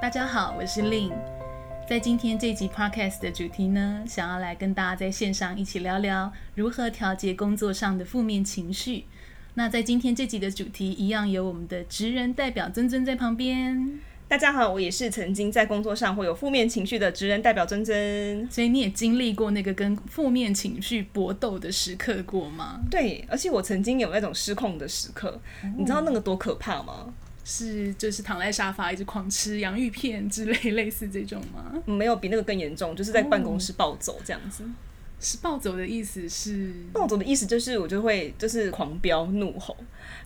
大家好，我是 Lynn。在今天这集 Podcast 的主题呢，想要来跟大家在线上一起聊聊如何调节工作上的负面情绪。那在今天这集的主题，一样有我们的职人代表尊尊在旁边。大家好，我也是曾经在工作上会有负面情绪的职人代表珍珍。所以你也经历过那个跟负面情绪搏斗的时刻过吗？对，而且我曾经有那种失控的时刻，哦、你知道那个多可怕吗？是，就是躺在沙发一直狂吃洋芋片之类 类似这种吗？没有，比那个更严重，就是在办公室暴走这样子。哦是暴走的意思是？暴走的意思就是我就会就是狂飙怒吼，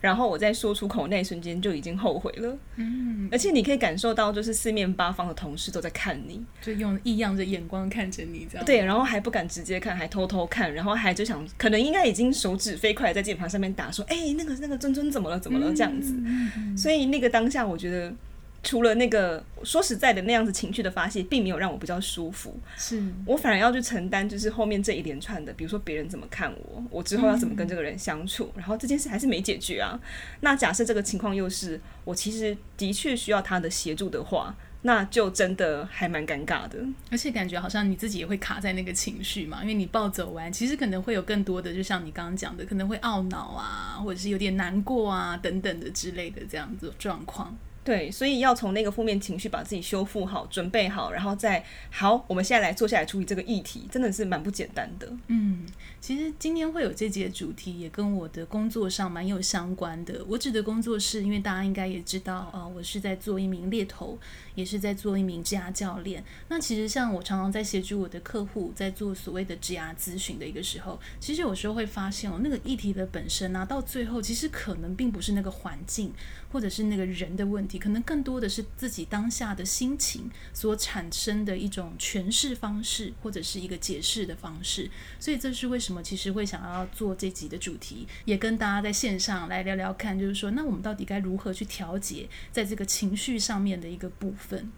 然后我在说出口那一瞬间就已经后悔了，嗯，而且你可以感受到就是四面八方的同事都在看你，就用异样的眼光看着你这样，对，然后还不敢直接看，还偷偷看，然后还就想可能应该已经手指飞快在键盘上面打说，哎、欸，那个那个尊尊怎么了怎么了？这样子，嗯、所以那个当下我觉得。除了那个说实在的那样子情绪的发泄，并没有让我比较舒服。是我反而要去承担，就是后面这一连串的，比如说别人怎么看我，我之后要怎么跟这个人相处，嗯、然后这件事还是没解决啊。那假设这个情况又是我其实的确需要他的协助的话，那就真的还蛮尴尬的。而且感觉好像你自己也会卡在那个情绪嘛，因为你暴走完，其实可能会有更多的，就像你刚刚讲的，可能会懊恼啊，或者是有点难过啊等等的之类的这样子状况。对，所以要从那个负面情绪把自己修复好，准备好，然后再好，我们现在来坐下来处理这个议题，真的是蛮不简单的。嗯，其实今天会有这节主题，也跟我的工作上蛮有相关的。我指的工作是，因为大家应该也知道，呃，我是在做一名猎头，也是在做一名职涯教练。那其实像我常常在协助我的客户在做所谓的职涯咨询的一个时候，其实有时候会发现哦，那个议题的本身啊，到最后其实可能并不是那个环境或者是那个人的问题。可能更多的是自己当下的心情所产生的一种诠释方式，或者是一个解释的方式。所以这是为什么其实会想要做这集的主题，也跟大家在线上来聊聊看，就是说，那我们到底该如何去调节在这个情绪上面的一个部分。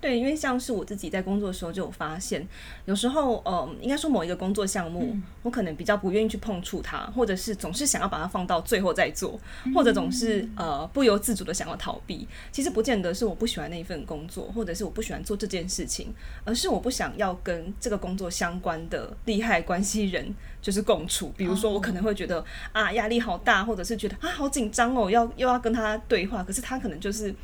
对，因为像是我自己在工作的时候就有发现，有时候，呃，应该说某一个工作项目，嗯、我可能比较不愿意去碰触它，或者是总是想要把它放到最后再做，或者总是呃不由自主的想要逃避。其实不见得是我不喜欢那一份工作，或者是我不喜欢做这件事情，而是我不想要跟这个工作相关的利害关系人就是共处。比如说，我可能会觉得啊压力好大，或者是觉得啊好紧张哦，要又要跟他对话，可是他可能就是。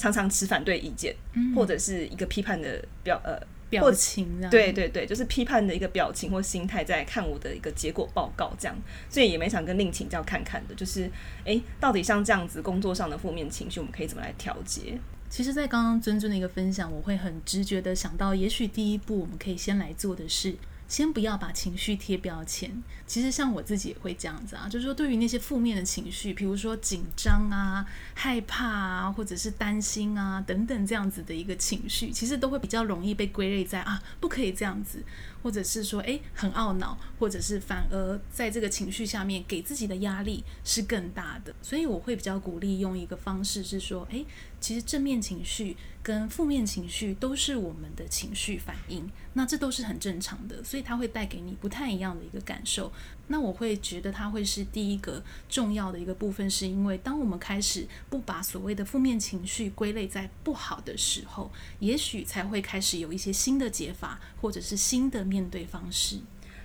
常常持反对意见，嗯、或者是一个批判的表呃表情，对对对，就是批判的一个表情或心态在看我的一个结果报告这样，所以也没想跟另请教看看的，就是哎、欸，到底像这样子工作上的负面情绪，我们可以怎么来调节？其实，在刚刚尊尊的一个分享，我会很直觉的想到，也许第一步我们可以先来做的是。先不要把情绪贴标签。其实像我自己也会这样子啊，就是说对于那些负面的情绪，比如说紧张啊、害怕啊，或者是担心啊等等这样子的一个情绪，其实都会比较容易被归类在啊，不可以这样子。或者是说，诶，很懊恼，或者是反而在这个情绪下面给自己的压力是更大的，所以我会比较鼓励用一个方式是说，诶，其实正面情绪跟负面情绪都是我们的情绪反应，那这都是很正常的，所以它会带给你不太一样的一个感受。那我会觉得它会是第一个重要的一个部分，是因为当我们开始不把所谓的负面情绪归类在不好的时候，也许才会开始有一些新的解法，或者是新的面对方式。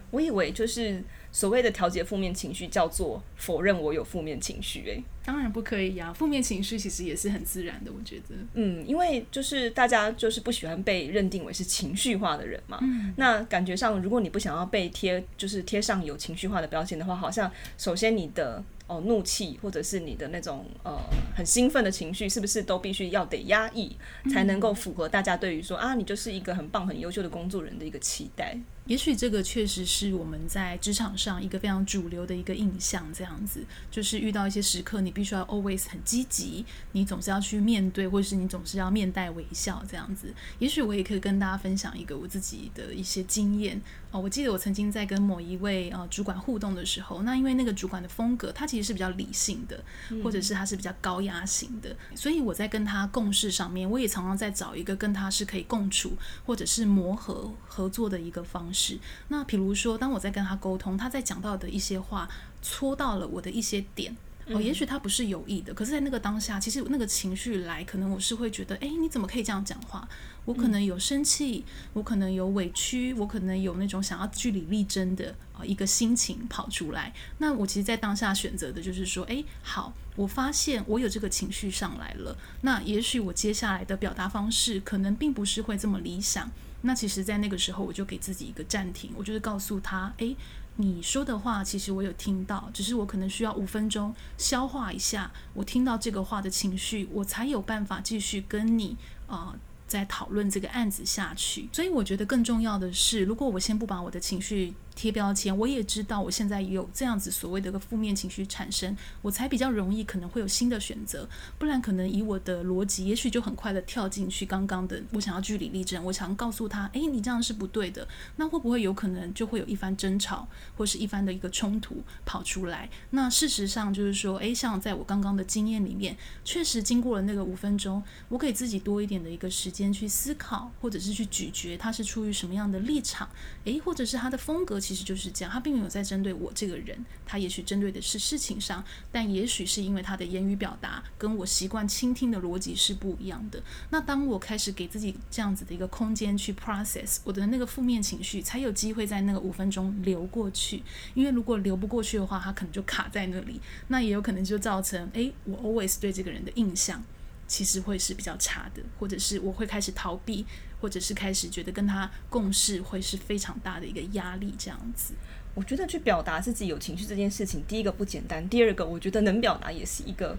我以为就是所谓的调节负面情绪，叫做否认我有负面情绪。诶，当然不可以呀，负面情绪其实也是很自然的，我觉得。嗯，因为就是大家就是不喜欢被认定为是情绪化的人嘛。嗯。那感觉上，如果你不想要被贴，就是贴上有情绪化的标签的话，好像首先你的哦怒气或者是你的那种呃很兴奋的情绪，是不是都必须要得压抑，才能够符合大家对于说啊你就是一个很棒很优秀的工作人的一个期待。也许这个确实是我们在职场上一个非常主流的一个印象，这样子就是遇到一些时刻，你必须要 always 很积极，你总是要去面对，或者是你总是要面带微笑这样子。也许我也可以跟大家分享一个我自己的一些经验哦。我记得我曾经在跟某一位呃主管互动的时候，那因为那个主管的风格，他其实是比较理性的，或者是他是比较高压型的，所以我在跟他共事上面，我也常常在找一个跟他是可以共处或者是磨合合作的一个方式。那比如说，当我在跟他沟通，他在讲到的一些话戳到了我的一些点，哦，也许他不是有意的，可是，在那个当下，其实那个情绪来，可能我是会觉得，哎，你怎么可以这样讲话？我可能有生气，我可能有委屈，我可能有那种想要据理力争的啊一个心情跑出来。那我其实，在当下选择的就是说，哎，好，我发现我有这个情绪上来了。那也许我接下来的表达方式，可能并不是会这么理想。那其实，在那个时候，我就给自己一个暂停，我就是告诉他，哎。你说的话，其实我有听到，只是我可能需要五分钟消化一下我听到这个话的情绪，我才有办法继续跟你啊。再讨论这个案子下去，所以我觉得更重要的是，如果我先不把我的情绪贴标签，我也知道我现在有这样子所谓的一个负面情绪产生，我才比较容易可能会有新的选择，不然可能以我的逻辑，也许就很快的跳进去刚刚的，我想要据理力争，我想告诉他，诶，你这样是不对的，那会不会有可能就会有一番争吵，或是一番的一个冲突跑出来？那事实上就是说，诶，像在我刚刚的经验里面，确实经过了那个五分钟，我给自己多一点的一个时间。去思考，或者是去咀嚼，他是出于什么样的立场？诶，或者是他的风格其实就是这样，他并没有在针对我这个人，他也许针对的是事情上，但也许是因为他的言语表达跟我习惯倾听的逻辑是不一样的。那当我开始给自己这样子的一个空间去 process 我的那个负面情绪，才有机会在那个五分钟流过去。因为如果流不过去的话，他可能就卡在那里，那也有可能就造成诶，我 always 对这个人的印象。其实会是比较差的，或者是我会开始逃避，或者是开始觉得跟他共事会是非常大的一个压力，这样子。我觉得去表达自己有情绪这件事情，第一个不简单，第二个我觉得能表达也是一个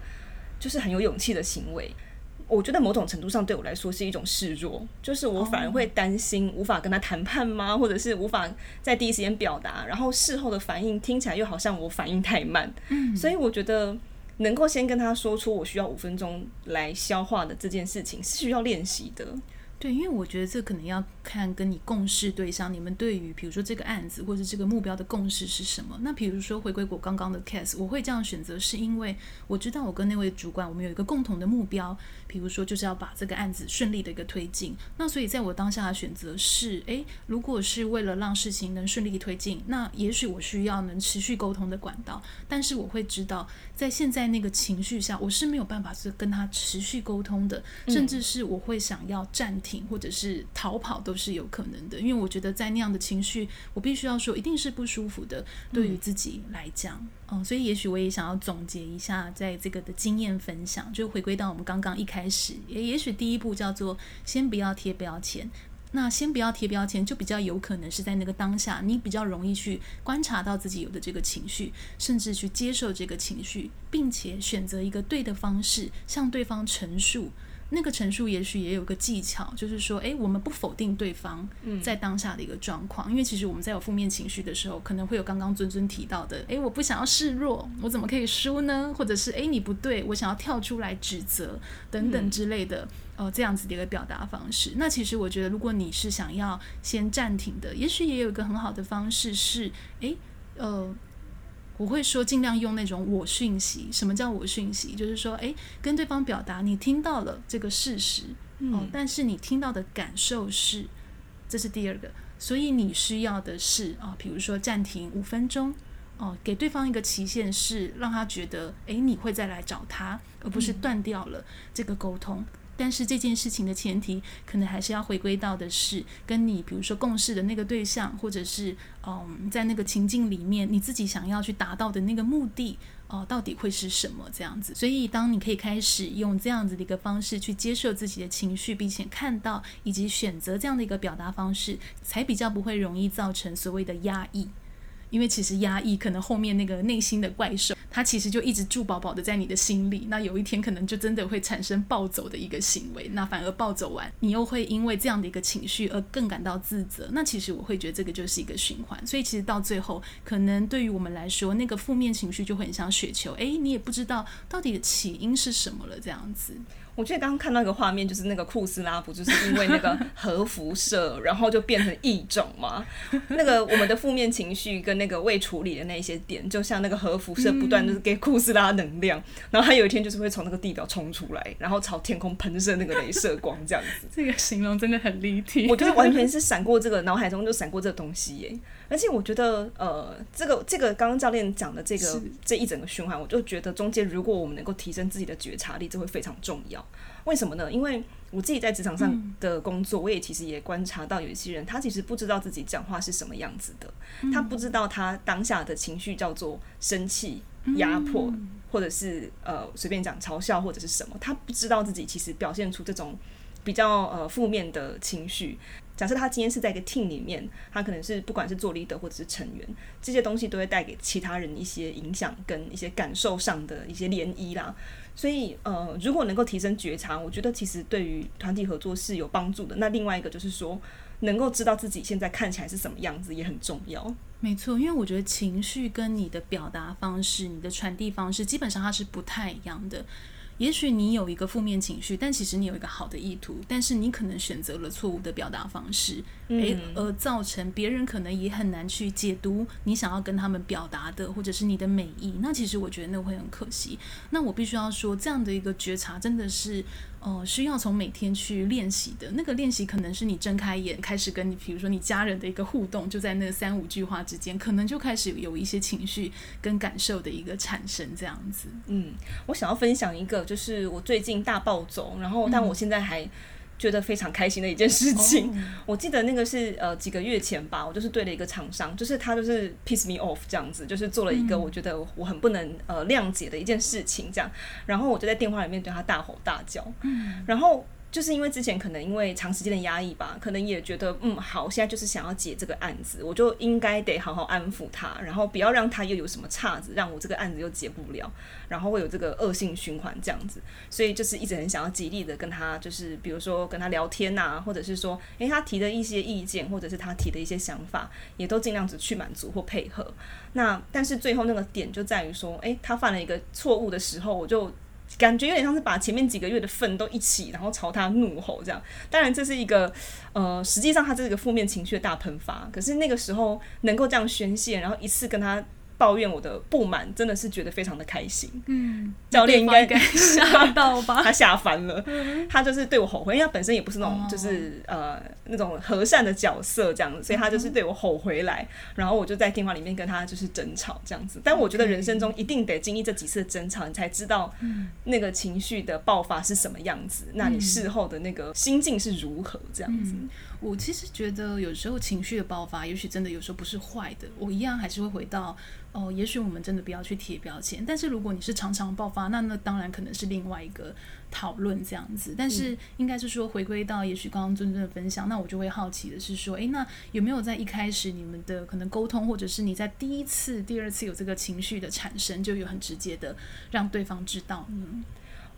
就是很有勇气的行为。我觉得某种程度上对我来说是一种示弱，就是我反而会担心无法跟他谈判吗？或者是无法在第一时间表达，然后事后的反应听起来又好像我反应太慢。嗯，所以我觉得。能够先跟他说出我需要五分钟来消化的这件事情是需要练习的。对，因为我觉得这可能要看跟你共事对象，你们对于比如说这个案子或者这个目标的共识是什么？那比如说回归我刚刚的 case，我会这样选择，是因为我知道我跟那位主管我们有一个共同的目标，比如说就是要把这个案子顺利的一个推进。那所以在我当下的选择是，诶，如果是为了让事情能顺利推进，那也许我需要能持续沟通的管道，但是我会知道在现在那个情绪下，我是没有办法是跟他持续沟通的，甚至是我会想要暂停。或者是逃跑都是有可能的，因为我觉得在那样的情绪，我必须要说一定是不舒服的，对于自己来讲，嗯，所以也许我也想要总结一下，在这个的经验分享，就回归到我们刚刚一开始，也也许第一步叫做先不要贴标签，那先不要贴标签，就比较有可能是在那个当下，你比较容易去观察到自己有的这个情绪，甚至去接受这个情绪，并且选择一个对的方式向对方陈述。那个陈述也许也有个技巧，就是说，诶，我们不否定对方在当下的一个状况，嗯，因为其实我们在有负面情绪的时候，可能会有刚刚尊尊提到的，诶，我不想要示弱，我怎么可以输呢？或者是，诶，你不对，我想要跳出来指责等等之类的，呃，哦，这样子的一个表达方式。那其实我觉得，如果你是想要先暂停的，也许也有一个很好的方式是，诶，呃。我会说，尽量用那种我讯息。什么叫我讯息？就是说，诶，跟对方表达你听到了这个事实，嗯，哦，但是你听到的感受是，这是第二个。所以你需要的是啊，哦，比如说暂停五分钟，哦，给对方一个期限，是让他觉得，诶，你会再来找他，而不是断掉了这个沟通。但是这件事情的前提，可能还是要回归到的是跟你，比如说共事的那个对象，或者是嗯，在那个情境里面，你自己想要去达到的那个目的，哦、到底会是什么这样子？所以，当你可以开始用这样子的一个方式去接受自己的情绪，并且看到以及选择这样的一个表达方式，才比较不会容易造成所谓的压抑。因为其实压抑，可能后面那个内心的怪兽，它其实就一直住饱饱的在你的心里。那有一天可能就真的会产生暴走的一个行为。那反而暴走完，你又会因为这样的一个情绪而更感到自责。那其实我会觉得这个就是一个循环。所以其实到最后，可能对于我们来说，那个负面情绪就很像雪球。诶，你也不知道到底起因是什么了，这样子。我记得刚刚看到一个画面，就是那个库斯拉不就是因为那个核辐射，然后就变成异种嘛？那个我们的负面情绪跟那个未处理的那些点，就像那个核辐射不断的给库斯拉能量，嗯，然后他有一天就是会从那个地表冲出来，然后朝天空喷射那个镭射光，这样子。这个形容真的很立体。我觉得完全是闪过这个脑海中就闪过这个东西耶。而且我觉得，呃，这个这个刚刚教练讲的这个这一整个循环，我就觉得中间如果我们能够提升自己的觉察力，这会非常重要。为什么呢？因为我自己在职场上的工作，嗯、我也其实也观察到有一些人，他其实不知道自己讲话是什么样子的，嗯、他不知道他当下的情绪叫做生气、压迫，嗯、或者是呃随便讲嘲笑或者是什么，他不知道自己其实表现出这种比较呃负面的情绪。假设他今天是在一个 team 里面，他可能是不管是做 leader 或者是成员，这些东西都会带给其他人一些影响跟一些感受上的一些涟漪啦。所以，呃，如果能够提升觉察，我觉得其实对于团体合作是有帮助的。那另外一个就是说，能够知道自己现在看起来是什么样子也很重要。没错，因为我觉得情绪跟你的表达方式、你的传递方式，基本上它是不太一样的。也许你有一个负面情绪，但其实你有一个好的意图，但是你可能选择了错误的表达方式，诶、嗯，而造成别人可能也很难去解读你想要跟他们表达的，或者是你的美意。那其实我觉得那会很可惜。那我必须要说，这样的一个觉察真的是。哦，需要从每天去练习的那个练习，可能是你睁开眼开始跟你，比如说你家人的一个互动，就在那三五句话之间，可能就开始有一些情绪跟感受的一个产生，这样子。嗯，我想要分享一个，就是我最近大暴走，然后但我现在还。觉得非常开心的一件事情，哦、我记得那个是呃几个月前吧，我就是对了一个厂商，就是他就是 piss me off 这样子，就是做了一个我觉得我很不能呃谅解的一件事情这样，然后我就在电话里面对他大吼大叫，嗯、然后。就是因为之前可能因为长时间的压抑吧，可能也觉得嗯好，现在就是想要解这个案子，我就应该得好好安抚他，然后不要让他又有什么岔子，让我这个案子又解不了，然后会有这个恶性循环这样子，所以就是一直很想要极力的跟他，就是比如说跟他聊天呐、或者是说，诶，他提的一些意见，或者是他提的一些想法，也都尽量子去满足或配合。那但是最后那个点就在于说，诶，他犯了一个错误的时候，我就。感觉有点像是把前面几个月的愤都一起，然后朝他怒吼这样。当然，这是一个呃，实际上他这个负面情绪的大喷发。可是那个时候能够这样宣泄，然后一次跟他。抱怨我的不满，真的是觉得非常的开心。嗯，教练应该吓到吧？他吓翻了，他就是对我吼回，因为他本身也不是那种就是、哦、呃那种和善的角色这样子，所以他就是对我吼回来，嗯、然后我就在电话里面跟他就是争吵这样子。但我觉得人生中一定得经历这几次争吵，你才知道那个情绪的爆发是什么样子，嗯、那你事后的那个心境是如何这样子。嗯我其实觉得有时候情绪的爆发，也许真的有时候不是坏的。我一样还是会回到哦，也许我们真的不要去贴标签。但是如果你是常常爆发，那那当然可能是另外一个讨论这样子。但是应该是说回归到也许刚刚尊尊的分享，那我就会好奇的是说，诶，那有没有在一开始你们的可能沟通，或者是你在第一次、第二次有这个情绪的产生，就有很直接的让对方知道呢？嗯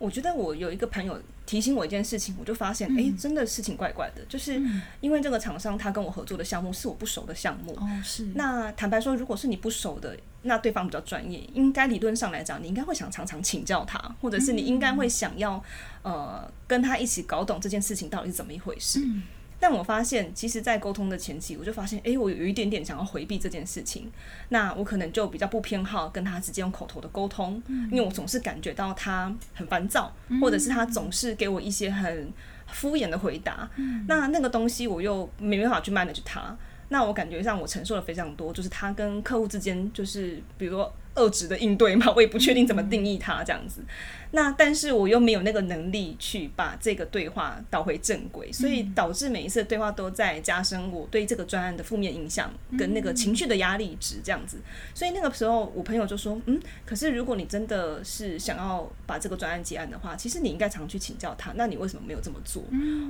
我觉得我有一个朋友提醒我一件事情，我就发现，哎、嗯，真的事情怪怪的，就是因为这个厂商他跟我合作的项目是我不熟的项目。哦，是。那坦白说，如果是你不熟的，那对方比较专业，应该理论上来讲，你应该会想常常请教他，或者是你应该会想要，呃，跟他一起搞懂这件事情到底是怎么一回事。嗯但我发现，其实，在沟通的前期，我就发现，诶，我有一点点想要回避这件事情。那我可能就比较不偏好跟他直接用口头的沟通，因为我总是感觉到他很烦躁，或者是他总是给我一些很敷衍的回答。那那个东西我又没办法去 manage 他。那我感觉上我承受了非常多，就是他跟客户之间，就是比如说。恶质的应对嘛，我也不确定怎么定义它这样子。那但是我又没有那个能力去把这个对话导回正轨，所以导致每一次的对话都在加深我对这个专案的负面影响跟那个情绪的压力值这样子。所以那个时候我朋友就说：“嗯，可是如果你真的是想要把这个专案结案的话，其实你应该常去请教他。那你为什么没有这么做？”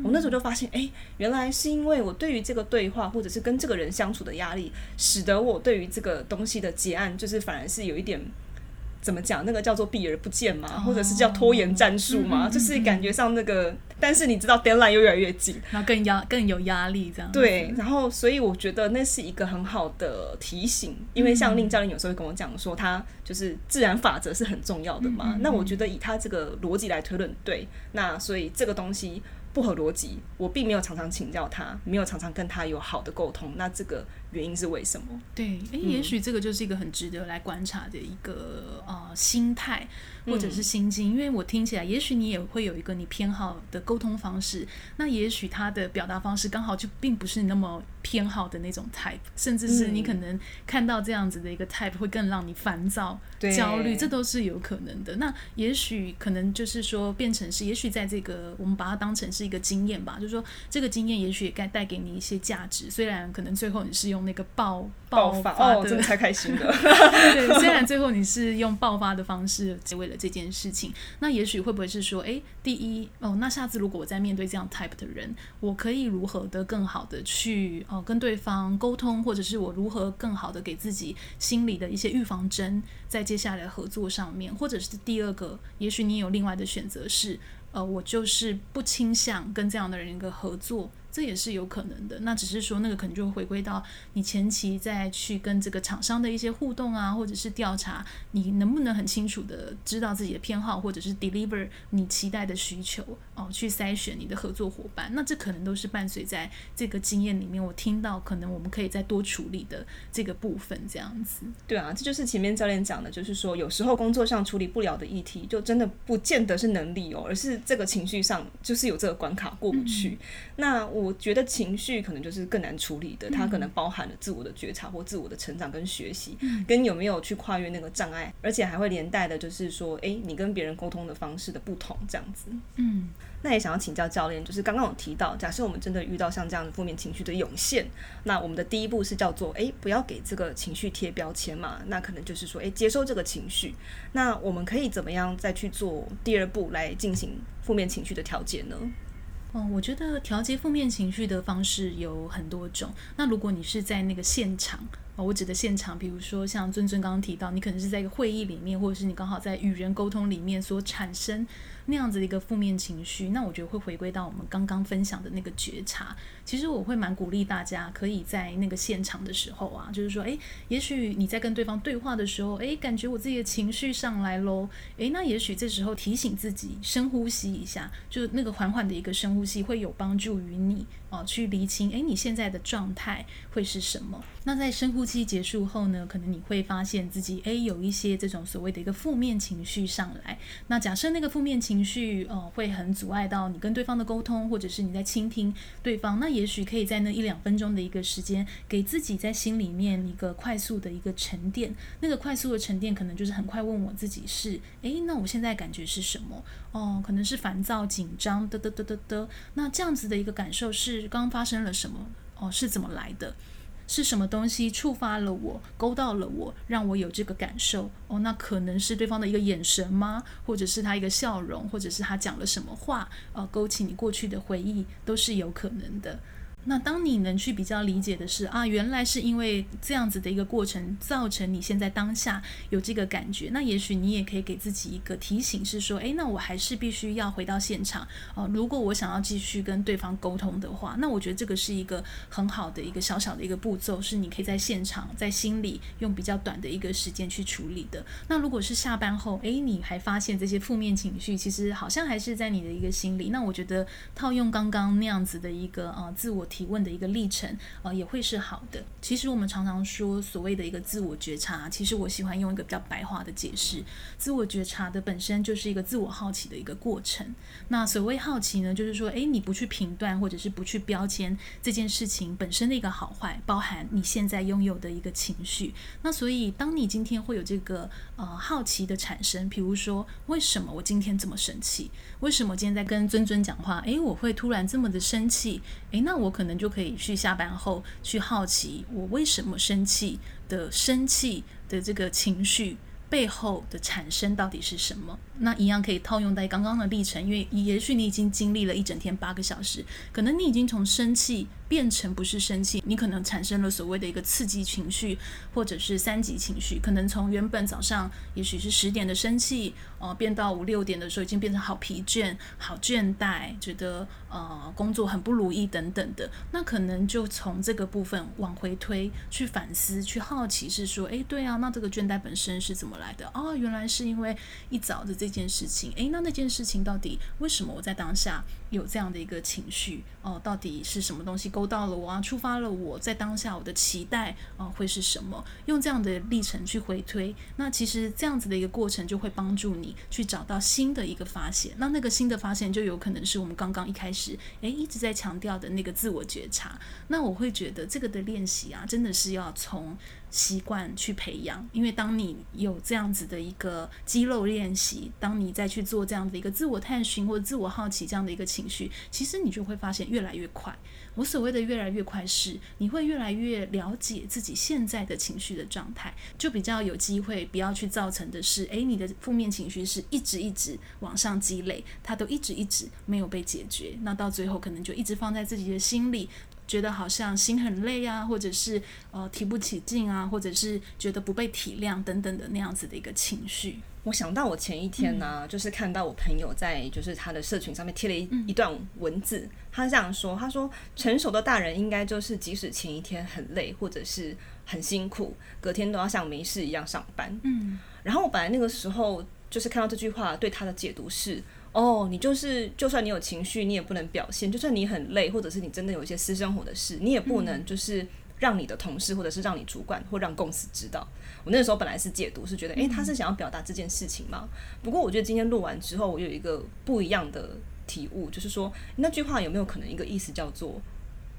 我那时候就发现，哎，原来是因为我对于这个对话或者是跟这个人相处的压力，使得我对于这个东西的结案，就是反而是有一点怎么讲？那个叫做避而不见嘛，或者是叫拖延战术嘛，就是感觉上那个，但是你知道 deadline 又越来越近，然后更压更有压力这样。对，然后所以我觉得那是一个很好的提醒，因为像令教练有时候会跟我讲说，他就是自然法则是很重要的嘛。那我觉得以他这个逻辑来推论，对，那所以这个东西不合逻辑，我并没有常常请教他，没有常常跟他有好的沟通，那这个原因是为什么？对，诶，也许这个就是一个很值得来观察的一个呃心态或者是心境，嗯、因为我听起来，也许你也会有一个你偏好的沟通方式，那也许他的表达方式刚好就并不是那么偏好的那种 type，甚至是你可能看到这样子的一个 type 会更让你烦躁、焦虑，这都是有可能的。那也许可能就是说变成是，也许在这个我们把它当成是一个经验吧，就是说这个经验也许也该带给你一些价值，虽然可能最后你是用。那个爆爆发的，哦，真的太开心了。对，虽然最后你是用爆发的方式结尾了这件事情，那也许会不会是说，哎，第一哦，那下次如果我在面对这样 type 的人，我可以如何的更好的去哦跟对方沟通，或者是我如何更好的给自己心里的一些预防针，在接下来合作上面，或者是第二个，也许你有另外的选择是，呃，我就是不倾向跟这样的人一个合作。这也是有可能的，那只是说那个可能就会回归到你前期再去跟这个厂商的一些互动啊，或者是调查，你能不能很清楚的知道自己的偏好，或者是 deliver 你期待的需求哦，去筛选你的合作伙伴。那这可能都是伴随在这个经验里面，我听到可能我们可以再多处理的这个部分，这样子。对啊，这就是前面教练讲的，就是说有时候工作上处理不了的议题，就真的不见得是能力哦，而是这个情绪上就是有这个关卡过不去。嗯、那我。我觉得情绪可能就是更难处理的，它可能包含了自我的觉察或自我的成长跟学习，跟有没有去跨越那个障碍，而且还会连带的，就是说，诶，你跟别人沟通的方式的不同，这样子。嗯，那也想要请教教练，就是刚刚有提到，假设我们真的遇到像这样的负面情绪的涌现，那我们的第一步是叫做，诶，不要给这个情绪贴标签嘛，那可能就是说，诶，接受这个情绪，那我们可以怎么样再去做第二步来进行负面情绪的调节呢？哦，我觉得调节负面情绪的方式有很多种。那如果你是在那个现场，我指的现场，比如说像尊尊刚刚提到，你可能是在一个会议里面，或者是你刚好在与人沟通里面所产生。那样子的一个负面情绪，那我觉得会回归到我们刚刚分享的那个觉察。其实我会蛮鼓励大家，可以在那个现场的时候啊，就是说，诶，也许你在跟对方对话的时候，诶，感觉我自己的情绪上来喽，诶，那也许这时候提醒自己深呼吸一下，就那个缓缓的一个深呼吸，会有帮助于你哦，去厘清，诶，你现在的状态会是什么？那在深呼吸结束后呢，可能你会发现自己，诶，有一些这种所谓的一个负面情绪上来。那假设那个负面情绪情绪呃会很阻碍到你跟对方的沟通，或者是你在倾听对方。那也许可以在那一两分钟的一个时间，给自己在心里面一个快速的一个沉淀。那个快速的沉淀，可能就是很快问我自己是：诶，那我现在感觉是什么？哦，可能是烦躁、紧张，嘚嘚嘚嘚嘚。那这样子的一个感受是刚发生了什么？哦，是怎么来的？是什么东西触发了我，勾到了我，让我有这个感受？哦，那可能是对方的一个眼神吗？或者是他一个笑容，或者是他讲了什么话？呃，勾起你过去的回忆，都是有可能的。那当你能去比较理解的是啊，原来是因为这样子的一个过程，造成你现在当下有这个感觉。那也许你也可以给自己一个提醒，是说，诶，那我还是必须要回到现场哦。如果我想要继续跟对方沟通的话，那我觉得这个是一个很好的一个小小的一个步骤，是你可以在现场在心里用比较短的一个时间去处理的。那如果是下班后，诶，你还发现这些负面情绪，其实好像还是在你的一个心里。那我觉得套用刚刚那样子的一个呃自我。提问的一个历程，呃，也会是好的。其实我们常常说所谓的一个自我觉察，其实我喜欢用一个比较白话的解释，自我觉察的本身就是一个自我好奇的一个过程。那所谓好奇呢，就是说，诶，你不去评断或者是不去标签这件事情本身的一个好坏，包含你现在拥有的一个情绪。那所以，当你今天会有这个呃好奇的产生，比如说，为什么我今天这么生气？为什么今天在跟尊尊讲话？诶，我会突然这么的生气？诶，那我可能就可以去下班后去好奇，我为什么生气的生气的这个情绪背后的产生到底是什么？那一样可以套用在刚刚的历程，因为也许你已经经历了一整天八个小时，可能你已经从生气变成不是生气，你可能产生了所谓的一个刺激情绪，或者是三级情绪，可能从原本早上也许是十点的生气，呃，变到五六点的时候已经变成好疲倦、好倦怠，觉得呃工作很不如意等等的，那可能就从这个部分往回推，去反思、去好奇，是说，诶，对啊，那这个倦怠本身是怎么来的？哦，原来是因为一早的这。件事情，诶，那那件事情到底为什么我在当下有这样的一个情绪？哦，到底是什么东西勾到了我啊，触发了我在当下我的期待啊、会是什么？用这样的历程去回推，那其实这样子的一个过程就会帮助你去找到新的一个发现。那那个新的发现就有可能是我们刚刚一开始诶一直在强调的那个自我觉察。那我会觉得这个的练习啊，真的是要从习惯去培养，因为当你有这样子的一个肌肉练习，当你再去做这样的一个自我探寻或者自我好奇这样的一个情绪，其实你就会发现越来越快。我所谓的越来越快是，你会越来越了解自己现在的情绪的状态，就比较有机会不要去造成的是，诶，你的负面情绪是一直一直往上积累，它都一直一直没有被解决，那到最后可能就一直放在自己的心里。觉得好像心很累啊，或者是呃提不起劲啊，或者是觉得不被体谅等等的那样子的一个情绪。我想到我前一天呢、啊，嗯、就是看到我朋友在就是他的社群上面贴了一、嗯、一段文字，他这样说：他说成熟的大人应该就是即使前一天很累或者是很辛苦，隔天都要像没事一样上班。嗯，然后我本来那个时候就是看到这句话，对他的解读是。哦，你就是，就算你有情绪，你也不能表现；就算你很累，或者是你真的有一些私生活的事，你也不能就是让你的同事，或者是让你主管，或让公司知道。我那个时候本来是解读，是觉得，诶，他是想要表达这件事情吗？不过我觉得今天录完之后，我有一个不一样的体悟，就是说那句话有没有可能一个意思叫做，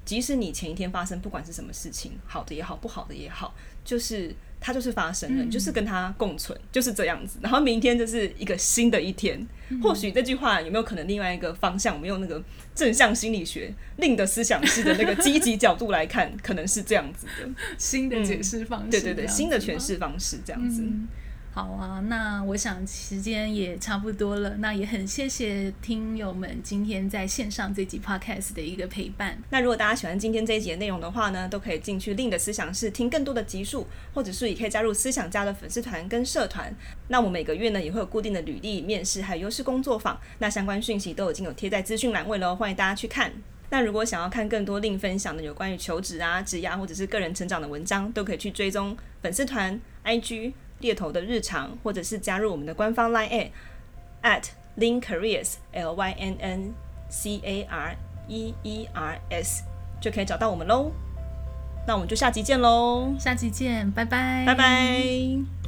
即使你前一天发生不管是什么事情，好的也好，不好的也好，就是。它就是发生了，嗯、就是跟它共存，就是这样子。然后明天就是一个新的一天。嗯、或许这句话有没有可能另外一个方向？我们用那个正向心理学另的思想式的那个积极角度来看，可能是这样子的新的解释方式。对对对，新的诠释方式这样子。好啊，那我想时间也差不多了，那也很谢谢听友们今天在线上这集 podcast 的一个陪伴。那如果大家喜欢今天这一集的内容的话呢，都可以进去另的思想室听更多的集数，或者是也可以加入思想家的粉丝团跟社团。那我每个月呢也会有固定的履历、面试还有优势工作坊，那相关讯息都已经有贴在资讯栏位了，欢迎大家去看。那如果想要看更多另分享的有关于求职啊、职涯或者是个人成长的文章，都可以去追踪粉丝团 IG。猎头的日常，或者是加入我们的官方 Line at Lynn Careers L Y N N C A R E E R S，就可以找到我们喽。那我们就下集见喽！下集见，拜拜，拜拜。